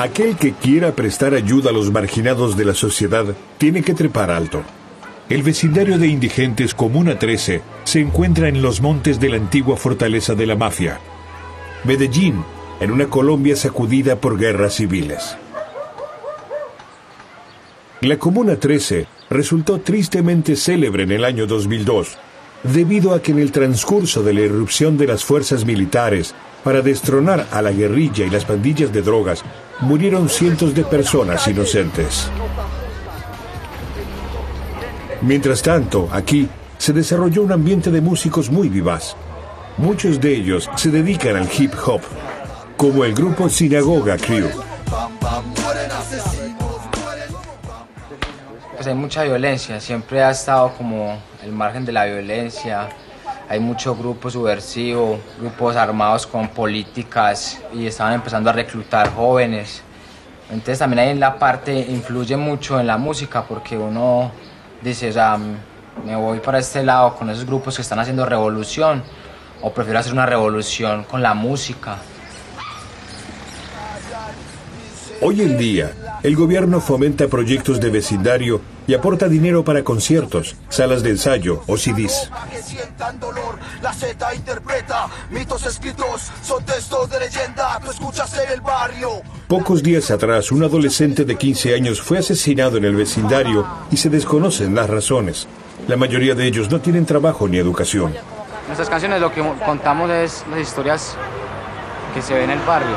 Aquel que quiera prestar ayuda a los marginados de la sociedad tiene que trepar alto. El vecindario de indigentes Comuna 13 se encuentra en los montes de la antigua fortaleza de la mafia. Medellín, en una Colombia sacudida por guerras civiles. La Comuna 13 resultó tristemente célebre en el año 2002, debido a que en el transcurso de la irrupción de las fuerzas militares para destronar a la guerrilla y las pandillas de drogas, murieron cientos de personas inocentes. Mientras tanto, aquí se desarrolló un ambiente de músicos muy vivaz. Muchos de ellos se dedican al hip hop, como el grupo Sinagoga Crew. Pues hay mucha violencia, siempre ha estado como el margen de la violencia, hay muchos grupos subversivos, grupos armados con políticas y estaban empezando a reclutar jóvenes. Entonces también ahí en la parte influye mucho en la música porque uno dice, o sea, me voy para este lado con esos grupos que están haciendo revolución o prefiero hacer una revolución con la música. Hoy en día, el gobierno fomenta proyectos de vecindario y aporta dinero para conciertos, salas de ensayo o CDs. Pocos días atrás, un adolescente de 15 años fue asesinado en el vecindario y se desconocen las razones. La mayoría de ellos no tienen trabajo ni educación. Nuestras canciones lo que contamos es las historias que se ven en el barrio.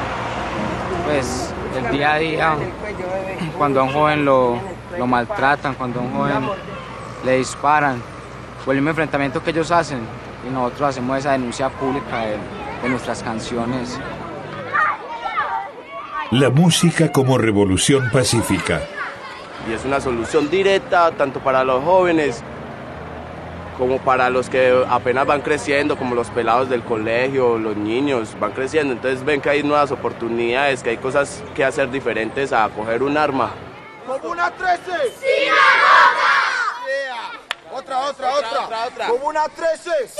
Pues el día a día, cuando a un joven lo, lo maltratan, cuando a un joven le disparan, o el mismo enfrentamiento que ellos hacen, y nosotros hacemos esa denuncia pública de, de nuestras canciones. La música como revolución pacífica. Y es una solución directa tanto para los jóvenes como para los que apenas van creciendo, como los pelados del colegio, los niños van creciendo, entonces ven que hay nuevas oportunidades, que hay cosas que hacer diferentes a coger un arma. Como una 13. ¡Sí, Otra, otra, otra, otra, otra. Como una 13. ¡Sí,